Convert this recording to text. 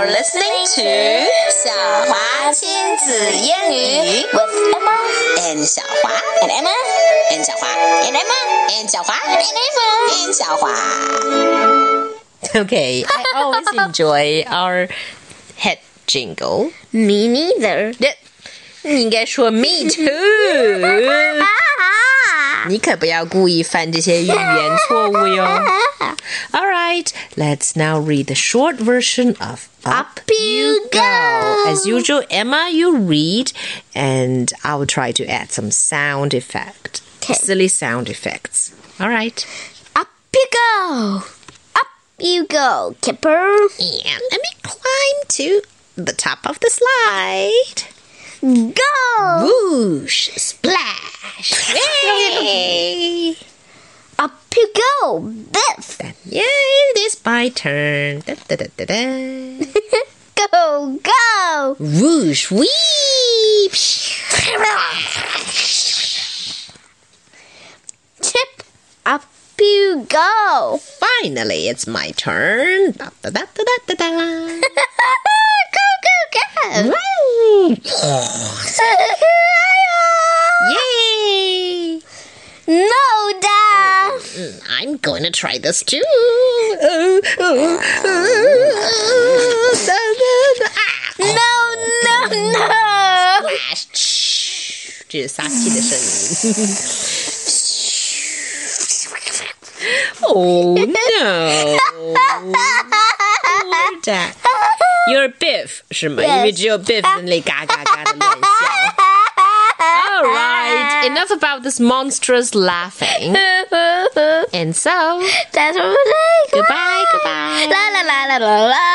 You're listening to 晓华亲子英语 with Emma and 小华 and Emma and 小华 and Emma and 小华 and Emma and 小华。Okay, I always enjoy our head jingle. Me neither. 应该说 me too. 你可不要故意犯这些语言错误哟。All right, let's now read the short version of Up, you go. As usual, Emma, you read, and I will try to add some sound effect, 'Kay. silly sound effects. All right. Up you go. Up you go, Kipper. And let me climb to the top of the slide. Go. Whoosh! Splash! Yay! Up you go, Biff. Yeah, it is my turn. Da, da, da, da, da. Go, go. Whoosh! Weep! Chip. Up you go. Finally, it's my turn. Da, da, da, da, da, da, go, go, go. da. Yay! no, Dad. Mm, I'm going to try this too. No, no, no. Splash! 这是撒气的声音。oh no! Poor Dad. You're Biff 是吗？因为只有 Biff 在那里嘎嘎嘎的乱笑。 Enough about this monstrous laughing. And so, That's what we say. goodbye, goodbye. La la la la la la.